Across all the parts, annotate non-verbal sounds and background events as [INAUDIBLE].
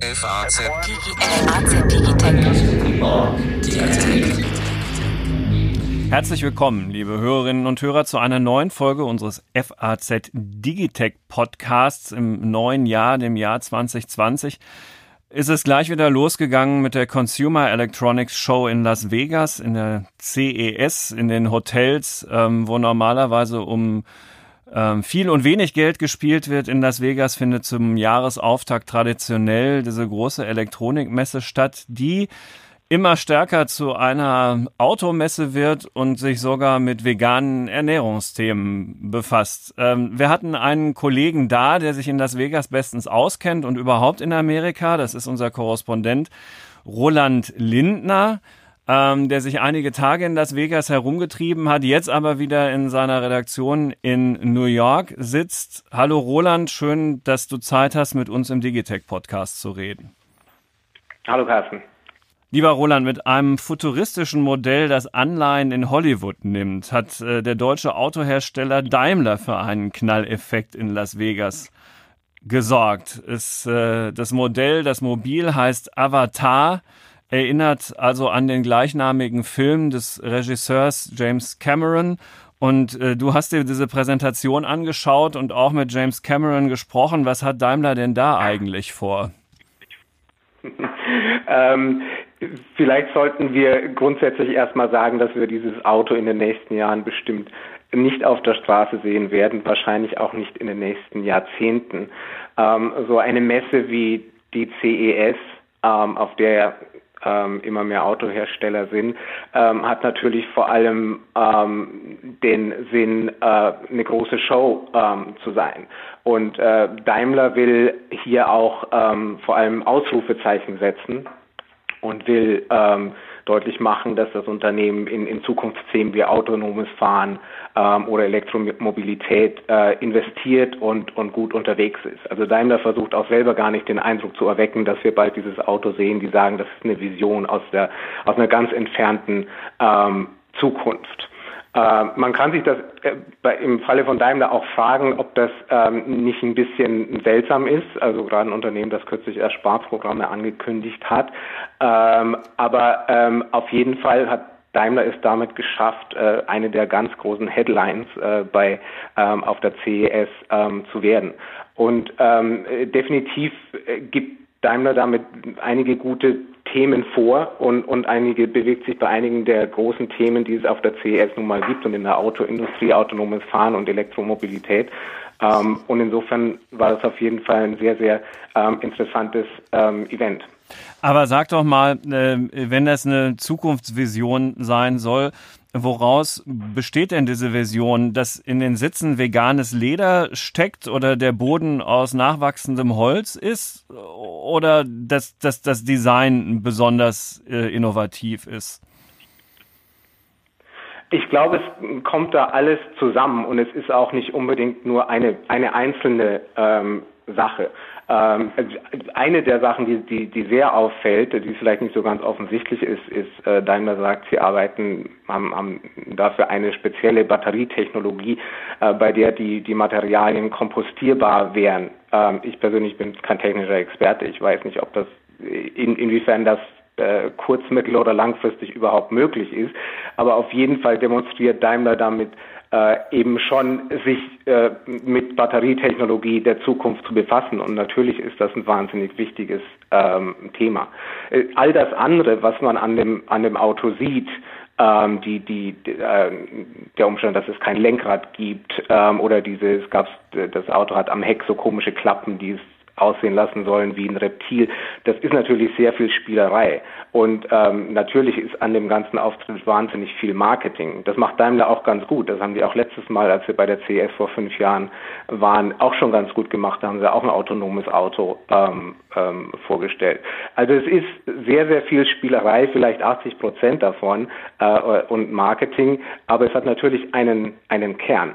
FAZ. Herzlich willkommen, liebe Hörerinnen und Hörer, zu einer neuen Folge unseres FAZ Digitech Podcasts im neuen Jahr, dem Jahr 2020 ist es gleich wieder losgegangen mit der Consumer Electronics Show in Las Vegas, in der CES, in den Hotels, ähm, wo normalerweise um viel und wenig Geld gespielt wird. In Las Vegas findet zum Jahresauftakt traditionell diese große Elektronikmesse statt, die immer stärker zu einer Automesse wird und sich sogar mit veganen Ernährungsthemen befasst. Ähm, wir hatten einen Kollegen da, der sich in Las Vegas bestens auskennt und überhaupt in Amerika. Das ist unser Korrespondent Roland Lindner, ähm, der sich einige Tage in Las Vegas herumgetrieben hat, jetzt aber wieder in seiner Redaktion in New York sitzt. Hallo Roland, schön, dass du Zeit hast, mit uns im Digitech Podcast zu reden. Hallo Carsten. Lieber Roland, mit einem futuristischen Modell, das Anleihen in Hollywood nimmt, hat äh, der deutsche Autohersteller Daimler für einen Knalleffekt in Las Vegas gesorgt. Ist, äh, das Modell, das Mobil heißt Avatar, erinnert also an den gleichnamigen Film des Regisseurs James Cameron. Und äh, du hast dir diese Präsentation angeschaut und auch mit James Cameron gesprochen. Was hat Daimler denn da eigentlich vor? [LAUGHS] ähm, Vielleicht sollten wir grundsätzlich erstmal sagen, dass wir dieses Auto in den nächsten Jahren bestimmt nicht auf der Straße sehen werden, wahrscheinlich auch nicht in den nächsten Jahrzehnten. Ähm, so eine Messe wie die CES, ähm, auf der ähm, immer mehr Autohersteller sind, ähm, hat natürlich vor allem ähm, den Sinn, äh, eine große Show ähm, zu sein. Und äh, Daimler will hier auch ähm, vor allem Ausrufezeichen setzen und will ähm, deutlich machen, dass das Unternehmen in, in Zukunftsthemen wie autonomes Fahren ähm, oder Elektromobilität äh, investiert und, und gut unterwegs ist. Also Daimler versucht auch selber gar nicht den Eindruck zu erwecken, dass wir bald dieses Auto sehen, die sagen, das ist eine Vision aus, der, aus einer ganz entfernten ähm, Zukunft. Äh, man kann sich das äh, im Falle von Daimler auch fragen, ob das ähm, nicht ein bisschen seltsam ist. Also gerade ein Unternehmen, das kürzlich erst Sparprogramme angekündigt hat. Ähm, aber ähm, auf jeden Fall hat Daimler es damit geschafft, äh, eine der ganz großen Headlines bei auf der CES zu werden. Und definitiv gibt Daimler damit einige gute Themen vor und, und einige bewegt sich bei einigen der großen Themen, die es auf der CES nun mal gibt und in der Autoindustrie, autonomes Fahren und Elektromobilität. Ähm, und insofern war das auf jeden Fall ein sehr, sehr ähm, interessantes ähm, Event. Aber sag doch mal, äh, wenn das eine Zukunftsvision sein soll, woraus besteht denn diese Version, dass in den Sitzen veganes Leder steckt oder der Boden aus nachwachsendem Holz ist oder dass, dass das Design besonders äh, innovativ ist? Ich glaube, es kommt da alles zusammen und es ist auch nicht unbedingt nur eine, eine einzelne ähm, Sache. Ähm, eine der Sachen, die, die, die sehr auffällt, die vielleicht nicht so ganz offensichtlich ist, ist, äh, Daimler sagt, sie arbeiten, haben, haben dafür eine spezielle Batterietechnologie, äh, bei der die, die Materialien kompostierbar wären. Ähm, ich persönlich bin kein technischer Experte. Ich weiß nicht, ob das, in, inwiefern das äh, kurz-, mittel- oder langfristig überhaupt möglich ist. Aber auf jeden Fall demonstriert Daimler damit, äh, eben schon sich äh, mit Batterietechnologie der Zukunft zu befassen. Und natürlich ist das ein wahnsinnig wichtiges ähm, Thema. Äh, all das andere, was man an dem, an dem Auto sieht, ähm, die, die, äh, der Umstand, dass es kein Lenkrad gibt ähm, oder dieses, gab's, das Auto hat am Heck so komische Klappen, die es aussehen lassen sollen wie ein Reptil. Das ist natürlich sehr viel Spielerei. Und ähm, natürlich ist an dem ganzen Auftritt wahnsinnig viel Marketing. Das macht Daimler auch ganz gut. Das haben die auch letztes Mal, als wir bei der CES vor fünf Jahren waren, auch schon ganz gut gemacht. Da haben sie auch ein autonomes Auto ähm, ähm, vorgestellt. Also es ist sehr, sehr viel Spielerei, vielleicht 80 Prozent davon äh, und Marketing, aber es hat natürlich einen, einen Kern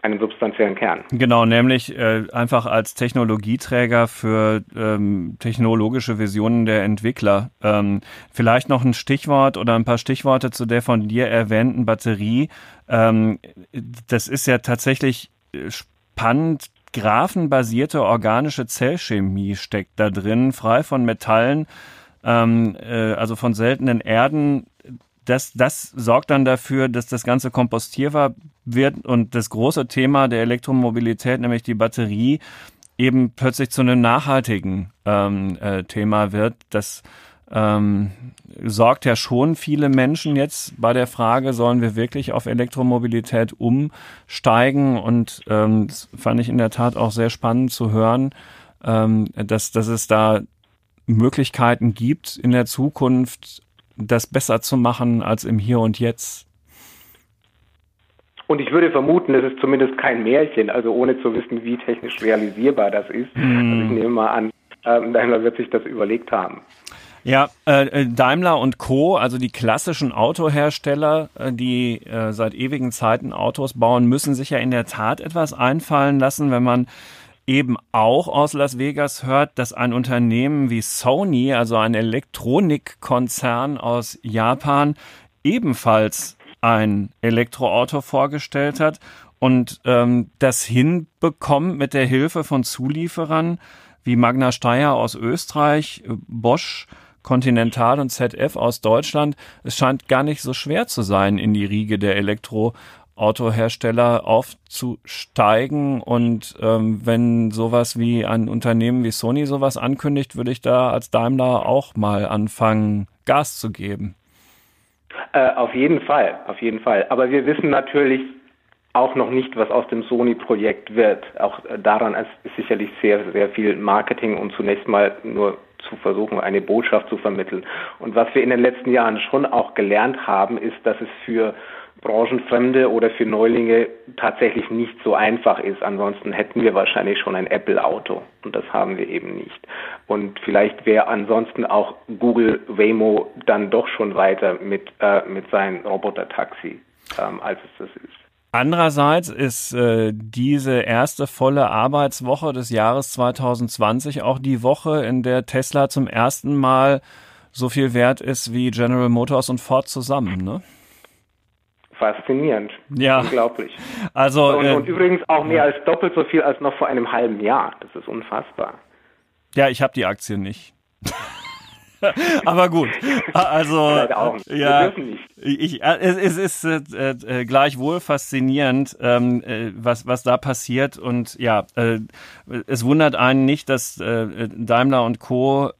einen substanziellen Kern. Genau, nämlich äh, einfach als Technologieträger für ähm, technologische Visionen der Entwickler. Ähm, vielleicht noch ein Stichwort oder ein paar Stichworte zu der von dir erwähnten Batterie. Ähm, das ist ja tatsächlich spannend, graphenbasierte organische Zellchemie steckt da drin, frei von Metallen, ähm, äh, also von seltenen Erden. Das, das sorgt dann dafür, dass das Ganze kompostierbar wird und das große Thema der Elektromobilität, nämlich die Batterie, eben plötzlich zu einem nachhaltigen ähm, äh, Thema wird. Das ähm, sorgt ja schon viele Menschen jetzt bei der Frage, sollen wir wirklich auf Elektromobilität umsteigen? Und ähm, das fand ich in der Tat auch sehr spannend zu hören, ähm, dass, dass es da Möglichkeiten gibt, in der Zukunft das besser zu machen als im Hier und Jetzt. Und ich würde vermuten, es ist zumindest kein Märchen, also ohne zu wissen, wie technisch realisierbar das ist. Mm. Also ich nehme mal an, ähm, Daimler wird sich das überlegt haben. Ja, äh, äh, Daimler und Co., also die klassischen Autohersteller, äh, die äh, seit ewigen Zeiten Autos bauen, müssen sich ja in der Tat etwas einfallen lassen, wenn man eben auch aus Las Vegas hört, dass ein Unternehmen wie Sony, also ein Elektronikkonzern aus Japan, ebenfalls ein Elektroauto vorgestellt hat und ähm, das hinbekommt mit der Hilfe von Zulieferern wie Magna Steyr aus Österreich, Bosch, Continental und ZF aus Deutschland. Es scheint gar nicht so schwer zu sein, in die Riege der Elektroautohersteller aufzusteigen. Und ähm, wenn sowas wie ein Unternehmen wie Sony sowas ankündigt, würde ich da als Daimler auch mal anfangen, Gas zu geben. Äh, auf jeden Fall, auf jeden Fall. Aber wir wissen natürlich auch noch nicht, was aus dem Sony-Projekt wird. Auch daran ist sicherlich sehr, sehr viel Marketing und zunächst mal nur zu versuchen, eine Botschaft zu vermitteln. Und was wir in den letzten Jahren schon auch gelernt haben, ist, dass es für Branchenfremde oder für Neulinge tatsächlich nicht so einfach ist. Ansonsten hätten wir wahrscheinlich schon ein Apple-Auto und das haben wir eben nicht. Und vielleicht wäre ansonsten auch Google Waymo dann doch schon weiter mit, äh, mit seinem Roboter-Taxi, ähm, als es das ist. Andererseits ist äh, diese erste volle Arbeitswoche des Jahres 2020 auch die Woche, in der Tesla zum ersten Mal so viel wert ist wie General Motors und Ford zusammen, ne? Faszinierend. Ja. Unglaublich. Also, und, äh, und übrigens auch mehr als doppelt so viel als noch vor einem halben Jahr. Das ist unfassbar. Ja, ich habe die Aktie nicht. [LAUGHS] [LAUGHS] Aber gut, also [LAUGHS] ja, ich, äh, es, ist äh, äh, gleichwohl faszinierend, ähm, äh, was was da passiert und ja, äh, es wundert einen nicht, dass Daimler und Co.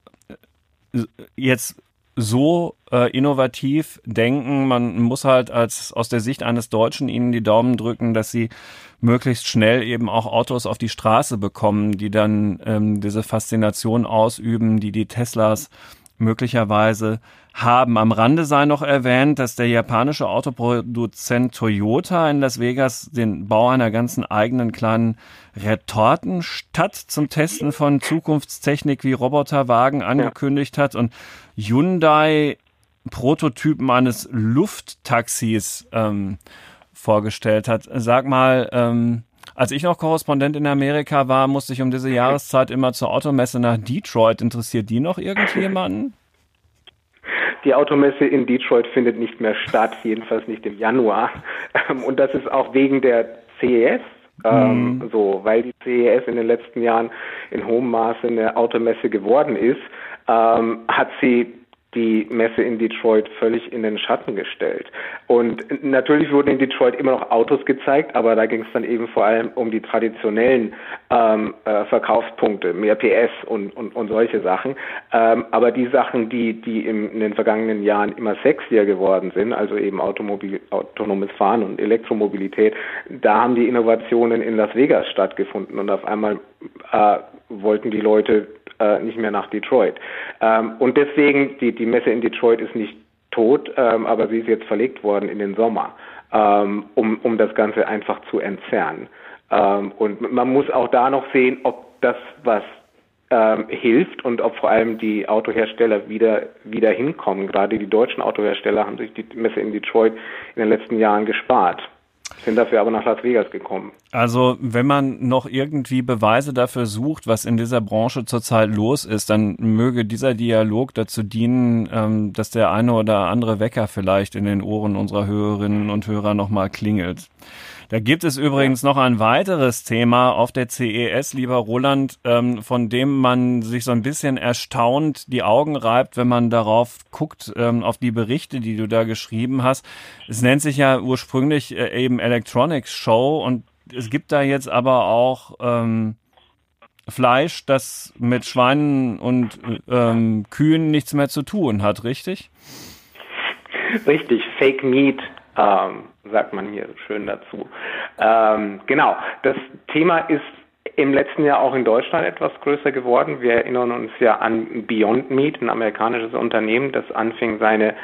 jetzt so äh, innovativ denken. Man muss halt als aus der Sicht eines Deutschen ihnen die Daumen drücken, dass sie möglichst schnell eben auch Autos auf die Straße bekommen, die dann ähm, diese Faszination ausüben, die die Teslas möglicherweise haben. Am Rande sei noch erwähnt, dass der japanische Autoproduzent Toyota in Las Vegas den Bau einer ganzen eigenen kleinen Retortenstadt zum Testen von Zukunftstechnik wie Roboterwagen angekündigt hat und Hyundai Prototypen eines Lufttaxis ähm, vorgestellt hat. Sag mal, ähm, als ich noch Korrespondent in Amerika war, musste ich um diese Jahreszeit immer zur Automesse nach Detroit. Interessiert die noch irgendjemanden? Die Automesse in Detroit findet nicht mehr statt, jedenfalls nicht im Januar. Und das ist auch wegen der CES, ähm, mhm. so, weil die CES in den letzten Jahren in hohem Maße eine Automesse geworden ist, ähm, hat sie die Messe in Detroit völlig in den Schatten gestellt. Und natürlich wurden in Detroit immer noch Autos gezeigt, aber da ging es dann eben vor allem um die traditionellen ähm, äh, Verkaufspunkte, mehr PS und, und, und solche Sachen. Ähm, aber die Sachen, die, die im, in den vergangenen Jahren immer sexier geworden sind, also eben Automobil, autonomes Fahren und Elektromobilität, da haben die Innovationen in Las Vegas stattgefunden und auf einmal äh, wollten die Leute äh, nicht mehr nach Detroit. Ähm, und deswegen, die, die Messe in Detroit ist nicht tot, ähm, aber sie ist jetzt verlegt worden in den Sommer, ähm, um, um das Ganze einfach zu entzerren. Ähm, und man muss auch da noch sehen, ob das was ähm, hilft und ob vor allem die Autohersteller wieder, wieder hinkommen. Gerade die deutschen Autohersteller haben sich die Messe in Detroit in den letzten Jahren gespart sind dafür aber nach Las Vegas gekommen. Also wenn man noch irgendwie Beweise dafür sucht, was in dieser Branche zurzeit los ist, dann möge dieser Dialog dazu dienen, ähm, dass der eine oder andere Wecker vielleicht in den Ohren unserer Hörerinnen und Hörer nochmal klingelt. Da gibt es übrigens noch ein weiteres Thema auf der CES, lieber Roland, ähm, von dem man sich so ein bisschen erstaunt die Augen reibt, wenn man darauf guckt, ähm, auf die Berichte, die du da geschrieben hast. Es nennt sich ja ursprünglich äh, eben Electronics Show und es gibt da jetzt aber auch ähm, Fleisch, das mit Schweinen und ähm, Kühen nichts mehr zu tun hat, richtig? Richtig, Fake Meat ähm, sagt man hier schön dazu. Ähm, genau, das Thema ist im letzten Jahr auch in Deutschland etwas größer geworden. Wir erinnern uns ja an Beyond Meat, ein amerikanisches Unternehmen, das anfing, seine,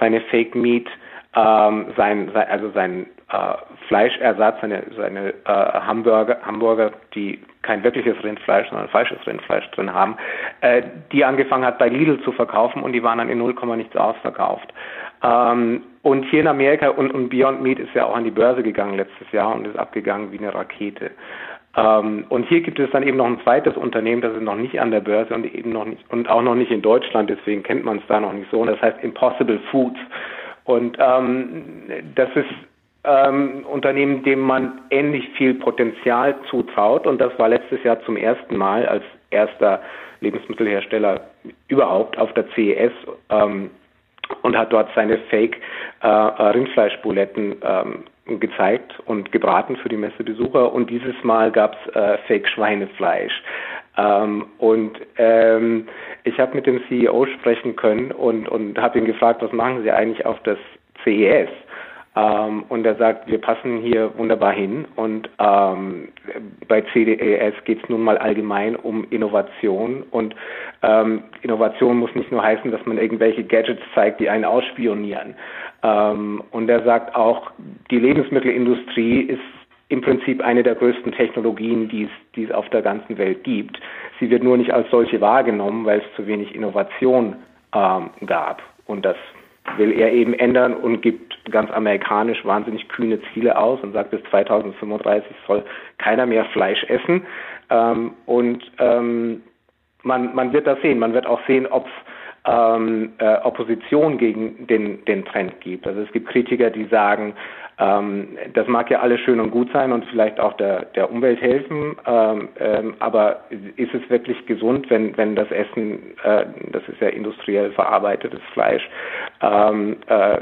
seine Fake Meat, ähm, sein, also sein äh, Fleischersatz, seine, seine äh, Hamburger, Hamburger, die kein wirkliches Rindfleisch, sondern falsches Rindfleisch drin haben, äh, die angefangen hat bei Lidl zu verkaufen und die waren dann in 0, nichts ausverkauft. Ähm, und hier in Amerika und, und Beyond Meat ist ja auch an die Börse gegangen letztes Jahr und ist abgegangen wie eine Rakete. Ähm, und hier gibt es dann eben noch ein zweites Unternehmen, das ist noch nicht an der Börse und eben noch nicht und auch noch nicht in Deutschland, deswegen kennt man es da noch nicht so. Und das heißt Impossible Foods. Und ähm, das ist ähm, Unternehmen, dem man ähnlich viel Potenzial zutraut. Und das war letztes Jahr zum ersten Mal als erster Lebensmittelhersteller überhaupt auf der CES ähm, und hat dort seine Fake äh, Rindfleischbuletten ähm, gezeigt und gebraten für die Messebesucher. Und dieses Mal gab es äh, Fake Schweinefleisch. Ähm, und ähm, ich habe mit dem CEO sprechen können und, und habe ihn gefragt, was machen Sie eigentlich auf das CES? Ähm, und er sagt, wir passen hier wunderbar hin. Und ähm, bei CDES geht es nun mal allgemein um Innovation. Und ähm, Innovation muss nicht nur heißen, dass man irgendwelche Gadgets zeigt, die einen ausspionieren. Ähm, und er sagt auch, die Lebensmittelindustrie ist im Prinzip eine der größten Technologien, die es, auf der ganzen Welt gibt. Sie wird nur nicht als solche wahrgenommen, weil es zu wenig Innovation ähm, gab. Und das will er eben ändern und gibt ganz amerikanisch wahnsinnig kühne Ziele aus und sagt, bis 2035 soll keiner mehr Fleisch essen. Ähm, und ähm, man, man wird das sehen. Man wird auch sehen, ob es ähm, äh, Opposition gegen den, den Trend gibt. Also es gibt Kritiker, die sagen, ähm, das mag ja alles schön und gut sein und vielleicht auch der, der Umwelt helfen, ähm, ähm, aber ist es wirklich gesund, wenn, wenn das Essen, äh, das ist ja industriell verarbeitetes Fleisch, ähm, äh,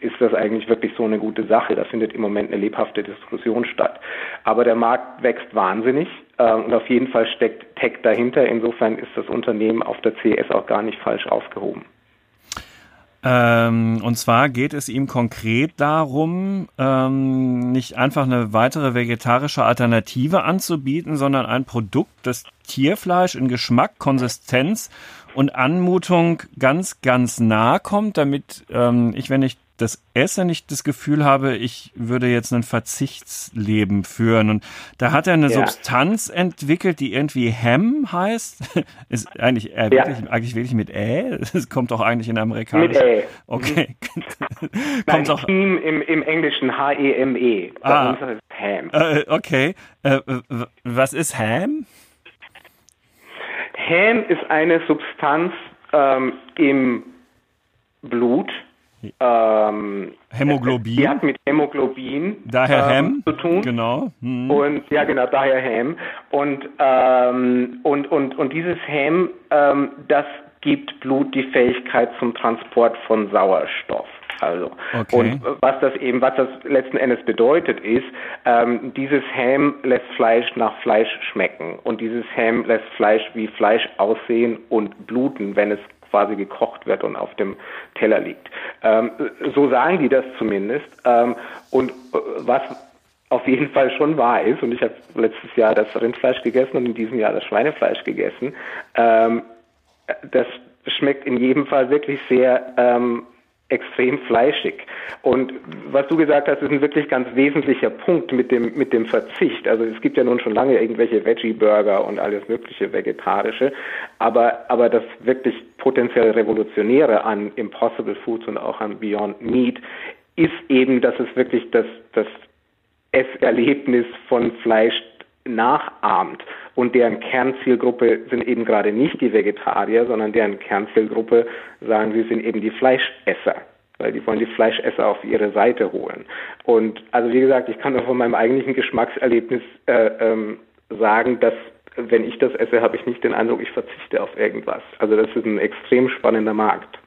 ist das eigentlich wirklich so eine gute Sache? Da findet im Moment eine lebhafte Diskussion statt. Aber der Markt wächst wahnsinnig äh, und auf jeden Fall steckt Tech dahinter. Insofern ist das Unternehmen auf der CS auch gar nicht falsch aufgehoben. Ähm, und zwar geht es ihm konkret darum, ähm, nicht einfach eine weitere vegetarische Alternative anzubieten, sondern ein Produkt, das Tierfleisch in Geschmack, Konsistenz und Anmutung ganz, ganz nah kommt, damit ähm, ich, wenn ich das esse, nicht das Gefühl habe, ich würde jetzt ein Verzichtsleben führen. Und da hat er eine ja. Substanz entwickelt, die irgendwie Hem heißt. [LAUGHS] Ist eigentlich, äh, ja. wirklich, eigentlich wirklich mit Ä? [LAUGHS] Das kommt doch eigentlich in amerikanisch. Mit Ä. Okay. [LAUGHS] kommt doch. Im, im, Im Englischen H-E-M-E. -E. Bei ah. uns ist es Ham. Äh, okay. Äh, was ist Ham? Ham ist eine Substanz ähm, im Blut, ähm, Hämoglobin. Die hat mit Hämoglobin daher ähm, Hem zu tun. Genau. Hm. Und ja, genau, daher Hem. Und ähm, und und und dieses Hem, ähm, das gibt Blut die Fähigkeit zum Transport von Sauerstoff. Also okay. und was das eben, was das letzten Endes bedeutet, ist, ähm, dieses Ham lässt Fleisch nach Fleisch schmecken und dieses Ham lässt Fleisch wie Fleisch aussehen und bluten, wenn es quasi gekocht wird und auf dem Teller liegt. Ähm, so sagen die das zumindest. Ähm, und äh, was auf jeden Fall schon wahr ist, und ich habe letztes Jahr das Rindfleisch gegessen und in diesem Jahr das Schweinefleisch gegessen, ähm, das schmeckt in jedem Fall wirklich sehr ähm, extrem fleischig. Und was du gesagt hast, ist ein wirklich ganz wesentlicher Punkt mit dem, mit dem Verzicht. Also es gibt ja nun schon lange irgendwelche Veggie-Burger und alles mögliche vegetarische, aber, aber das wirklich potenziell Revolutionäre an Impossible Foods und auch an Beyond Meat ist eben, dass es wirklich das, das Esserlebnis von Fleisch nachahmt. Und deren Kernzielgruppe sind eben gerade nicht die Vegetarier, sondern deren Kernzielgruppe, sagen sie, sind eben die Fleischesser. weil die wollen die Fleischesser auf ihre Seite holen. Und also wie gesagt, ich kann nur von meinem eigentlichen Geschmackserlebnis äh, ähm, sagen, dass wenn ich das esse, habe ich nicht den Eindruck, ich verzichte auf irgendwas. Also das ist ein extrem spannender Markt.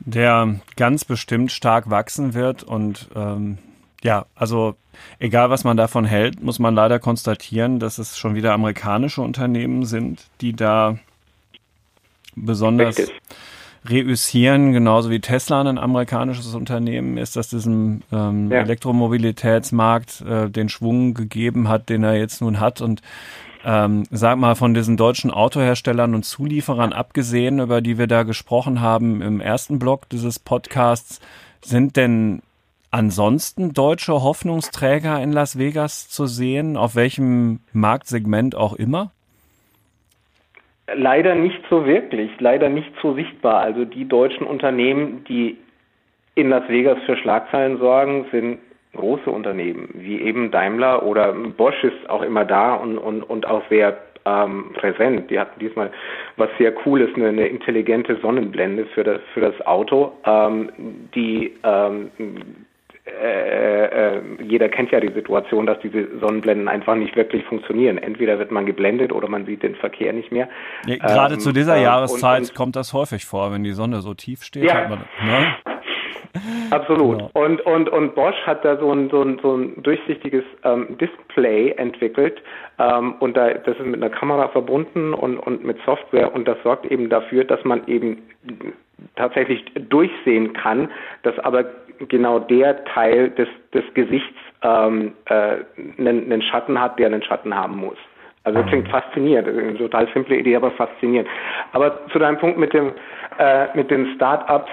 Der ganz bestimmt stark wachsen wird und ähm, ja, also egal was man davon hält, muss man leider konstatieren, dass es schon wieder amerikanische Unternehmen sind, die da besonders Richtig. reüssieren, genauso wie Tesla ein amerikanisches Unternehmen ist, das diesem ähm, ja. Elektromobilitätsmarkt äh, den Schwung gegeben hat, den er jetzt nun hat und ähm, sag mal, von diesen deutschen Autoherstellern und Zulieferern abgesehen, über die wir da gesprochen haben im ersten Block dieses Podcasts, sind denn ansonsten deutsche Hoffnungsträger in Las Vegas zu sehen, auf welchem Marktsegment auch immer? Leider nicht so wirklich, leider nicht so sichtbar. Also die deutschen Unternehmen, die in Las Vegas für Schlagzeilen sorgen, sind große Unternehmen, wie eben Daimler oder Bosch ist auch immer da und, und, und auch sehr ähm, präsent. Die hatten diesmal was sehr Cooles, eine, eine intelligente Sonnenblende für das, für das Auto, ähm, die ähm, äh, äh, jeder kennt ja die Situation, dass diese Sonnenblenden einfach nicht wirklich funktionieren. Entweder wird man geblendet oder man sieht den Verkehr nicht mehr. Ja, gerade ähm, zu dieser äh, Jahreszeit und, und, kommt das häufig vor, wenn die Sonne so tief steht. Ja. Man, ne? [LAUGHS] Absolut. Genau. Und, und, und Bosch hat da so ein, so ein, so ein durchsichtiges ähm, Display entwickelt ähm, und da, das ist mit einer Kamera verbunden und, und mit Software und das sorgt eben dafür, dass man eben tatsächlich durchsehen kann, dass aber genau der Teil des, des Gesichts ähm, äh, einen, einen Schatten hat, der einen Schatten haben muss. Also das klingt faszinierend, eine total simple Idee, aber faszinierend. Aber zu deinem Punkt mit dem äh, mit den Start-ups,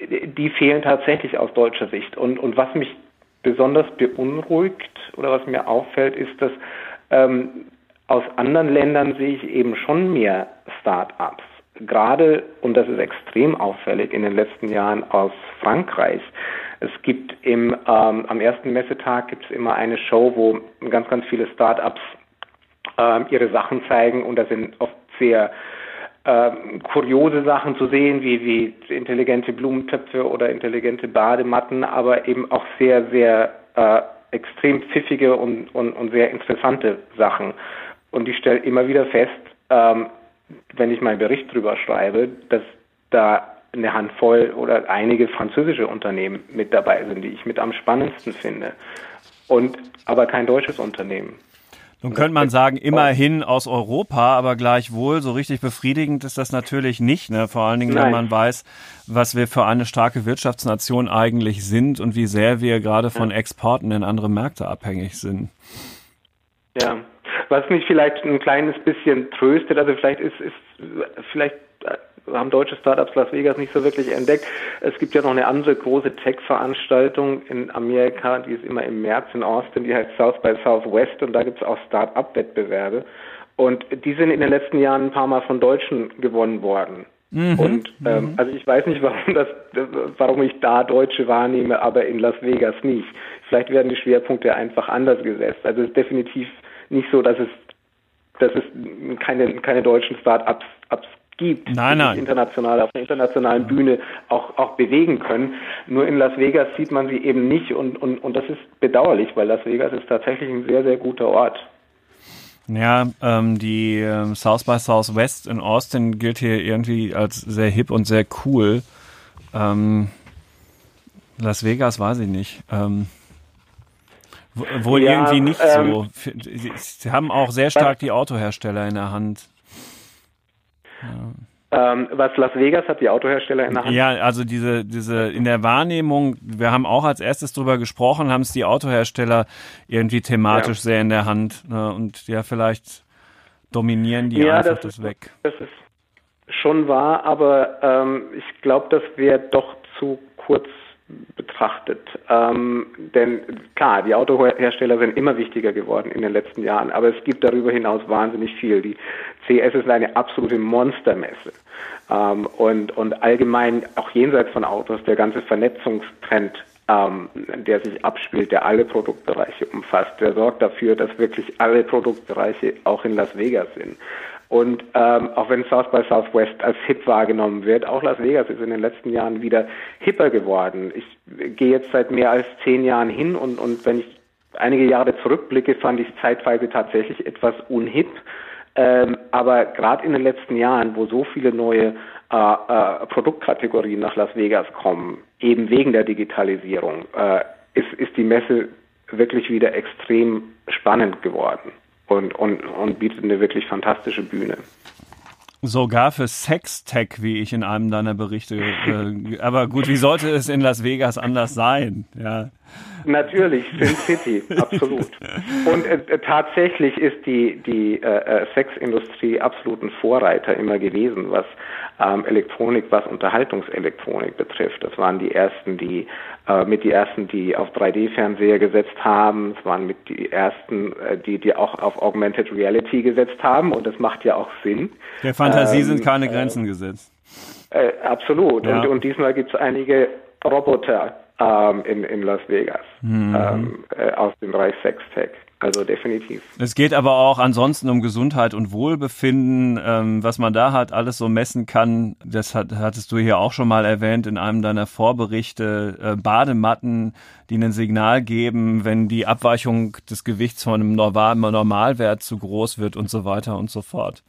die fehlen tatsächlich aus deutscher Sicht. Und und was mich besonders beunruhigt oder was mir auffällt, ist, dass ähm, aus anderen Ländern sehe ich eben schon mehr Start-ups gerade, und das ist extrem auffällig, in den letzten Jahren aus Frankreich. Es gibt im, ähm, am ersten Messetag gibt es immer eine Show, wo ganz, ganz viele Start-ups ähm, ihre Sachen zeigen und da sind oft sehr ähm, kuriose Sachen zu sehen, wie, wie intelligente Blumentöpfe oder intelligente Badematten, aber eben auch sehr, sehr äh, extrem pfiffige und, und, und sehr interessante Sachen. Und ich stelle immer wieder fest, ähm, wenn ich meinen Bericht drüber schreibe, dass da eine Handvoll oder einige französische Unternehmen mit dabei sind, die ich mit am spannendsten finde. Und aber kein deutsches Unternehmen. Nun könnte man sagen, immerhin aus Europa, aber gleichwohl so richtig befriedigend ist das natürlich nicht. Ne? Vor allen Dingen, Nein. wenn man weiß, was wir für eine starke Wirtschaftsnation eigentlich sind und wie sehr wir gerade von Exporten in andere Märkte abhängig sind. Ja, was mich vielleicht ein kleines bisschen tröstet, also vielleicht ist, ist vielleicht haben deutsche Startups Las Vegas nicht so wirklich entdeckt. Es gibt ja noch eine andere große Tech-Veranstaltung in Amerika, die ist immer im März in Austin, die heißt South by Southwest und da gibt es auch Start-up-Wettbewerbe. Und die sind in den letzten Jahren ein paar Mal von Deutschen gewonnen worden. Mhm, und ähm, mhm. also ich weiß nicht, warum das, warum ich da Deutsche wahrnehme, aber in Las Vegas nicht. Vielleicht werden die Schwerpunkte einfach anders gesetzt. Also es ist definitiv nicht so, dass es, dass es keine, keine deutschen Start-ups gibt, nein, nein. die sich international auf der internationalen Bühne auch, auch bewegen können. Nur in Las Vegas sieht man sie eben nicht und, und, und das ist bedauerlich, weil Las Vegas ist tatsächlich ein sehr, sehr guter Ort. Ja, ähm, die ähm, South by Southwest in Austin gilt hier irgendwie als sehr hip und sehr cool. Ähm, Las Vegas weiß ich nicht. Ähm, Wohl ja, irgendwie nicht ähm, so. Sie haben auch sehr stark die Autohersteller in der Hand. Ja. Ähm, was Las Vegas hat die Autohersteller in der Hand? Ja, also diese, diese in der Wahrnehmung, wir haben auch als erstes drüber gesprochen, haben es die Autohersteller irgendwie thematisch ja. sehr in der Hand. Ne? Und ja, vielleicht dominieren die ja, einfach das, das weg. Das ist schon wahr, aber ähm, ich glaube, das wäre doch zu kurz betrachtet. Ähm, denn klar, die Autohersteller sind immer wichtiger geworden in den letzten Jahren, aber es gibt darüber hinaus wahnsinnig viel. Die CS ist eine absolute Monstermesse. Ähm, und, und allgemein, auch jenseits von Autos, der ganze Vernetzungstrend, ähm, der sich abspielt, der alle Produktbereiche umfasst, der sorgt dafür, dass wirklich alle Produktbereiche auch in Las Vegas sind. Und ähm, auch wenn South by Southwest als hip wahrgenommen wird, auch Las Vegas ist in den letzten Jahren wieder hipper geworden. Ich gehe jetzt seit mehr als zehn Jahren hin und, und wenn ich einige Jahre zurückblicke, fand ich es zeitweise tatsächlich etwas unhip. Ähm, aber gerade in den letzten Jahren, wo so viele neue äh, äh, Produktkategorien nach Las Vegas kommen, eben wegen der Digitalisierung, äh, ist, ist die Messe wirklich wieder extrem spannend geworden und, und, und bietet eine wirklich fantastische Bühne. Sogar für Sextech, wie ich in einem deiner Berichte. Äh, aber gut, wie sollte es in Las Vegas anders sein? Ja. Natürlich, Sin City, [LAUGHS] absolut. Und äh, tatsächlich ist die, die äh, äh, Sexindustrie absolut ein Vorreiter immer gewesen, was ähm, Elektronik, was Unterhaltungselektronik betrifft. Das waren die ersten, die äh, mit die ersten, die auf 3D-Fernseher gesetzt haben. Es waren mit die ersten, äh, die, die auch auf Augmented Reality gesetzt haben. Und das macht ja auch Sinn. Der Fantasie ähm, sind keine äh, Grenzen gesetzt. Äh, absolut. Ja. Und, und diesmal gibt es einige Roboter ähm, in, in Las Vegas mhm. ähm, äh, aus dem Bereich Sextech. Also definitiv. Es geht aber auch ansonsten um Gesundheit und Wohlbefinden, ähm, was man da halt alles so messen kann. Das hat, hattest du hier auch schon mal erwähnt in einem deiner Vorberichte. Äh, Badematten, die ein Signal geben, wenn die Abweichung des Gewichts von einem Normalwert zu groß wird und so weiter und so fort.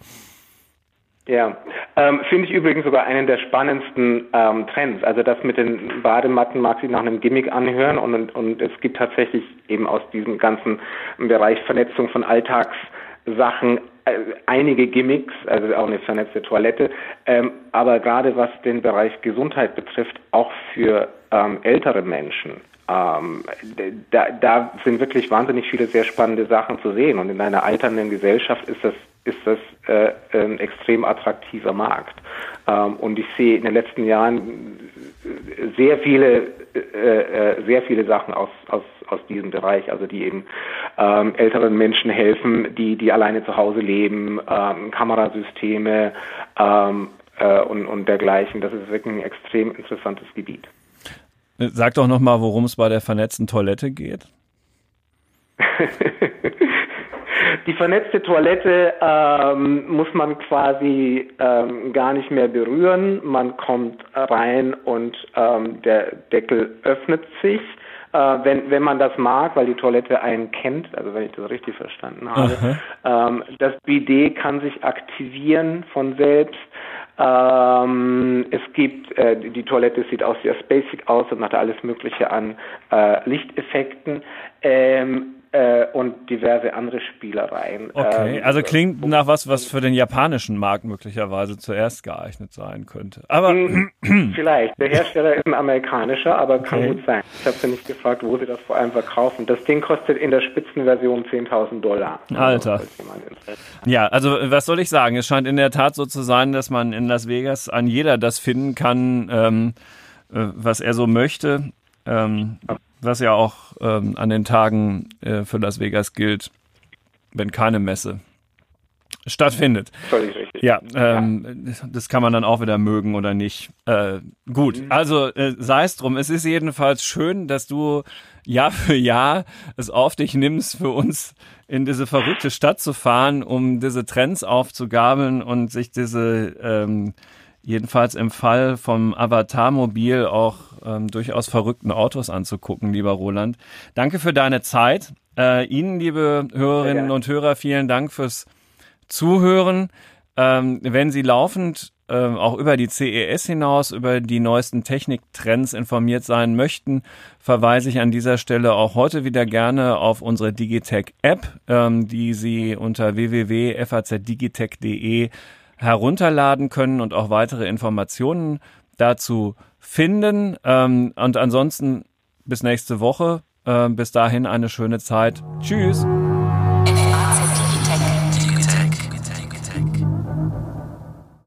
Ja, ähm, finde ich übrigens sogar einen der spannendsten ähm, Trends. Also das mit den Badematten mag sich nach einem Gimmick anhören und, und, es gibt tatsächlich eben aus diesem ganzen Bereich Vernetzung von Alltagssachen äh, einige Gimmicks, also auch eine vernetzte Toilette, ähm, aber gerade was den Bereich Gesundheit betrifft, auch für ähm, ältere Menschen. Ähm, da, da sind wirklich wahnsinnig viele sehr spannende Sachen zu sehen und in einer alternden Gesellschaft ist das ist das äh, ein extrem attraktiver Markt. Ähm, und ich sehe in den letzten Jahren sehr viele, äh, äh, sehr viele Sachen aus, aus, aus diesem Bereich, also die eben ähm, älteren Menschen helfen, die, die alleine zu Hause leben, ähm, Kamerasysteme ähm, äh, und, und dergleichen. Das ist wirklich ein extrem interessantes Gebiet. Sag doch nochmal, worum es bei der vernetzten Toilette geht. [LAUGHS] Die vernetzte Toilette ähm, muss man quasi ähm, gar nicht mehr berühren. Man kommt rein und ähm, der Deckel öffnet sich. Äh, wenn, wenn man das mag, weil die Toilette einen kennt, also wenn ich das richtig verstanden habe. Ähm, das Bidet kann sich aktivieren von selbst. Ähm, es gibt, äh, die Toilette sieht auch sehr spacig aus und hat alles Mögliche an äh, Lichteffekten. Ähm, äh, und diverse andere Spielereien. Okay, ähm, also klingt nach was, was für den japanischen Markt möglicherweise zuerst geeignet sein könnte. Aber hm, [CLEARS THROAT] vielleicht. Der Hersteller ist ein amerikanischer, aber okay. kann gut sein. Ich habe sie nicht gefragt, wo sie das vor allem verkaufen. Das Ding kostet in der Spitzenversion 10.000 Dollar. Alter. Also, ja, also was soll ich sagen? Es scheint in der Tat so zu sein, dass man in Las Vegas an jeder das finden kann, ähm, äh, was er so möchte. Ähm, was ja auch ähm, an den Tagen äh, für Las Vegas gilt, wenn keine Messe stattfindet. Völlig richtig. Ja, ähm, ja, das kann man dann auch wieder mögen oder nicht. Äh, gut, mhm. also äh, sei es drum. Es ist jedenfalls schön, dass du Jahr für Jahr es auf dich nimmst, für uns in diese verrückte Stadt zu fahren, um diese Trends aufzugabeln und sich diese ähm, jedenfalls im Fall vom Avatar-Mobil auch ähm, durchaus verrückten Autos anzugucken, lieber Roland. Danke für deine Zeit. Äh, Ihnen, liebe Hörerinnen und Hörer, vielen Dank fürs Zuhören. Ähm, wenn Sie laufend äh, auch über die CES hinaus, über die neuesten Techniktrends informiert sein möchten, verweise ich an dieser Stelle auch heute wieder gerne auf unsere Digitech-App, ähm, die Sie unter www.fazdigitech.de herunterladen können und auch weitere Informationen dazu finden. Ähm, und ansonsten bis nächste Woche. Äh, bis dahin eine schöne Zeit. Tschüss.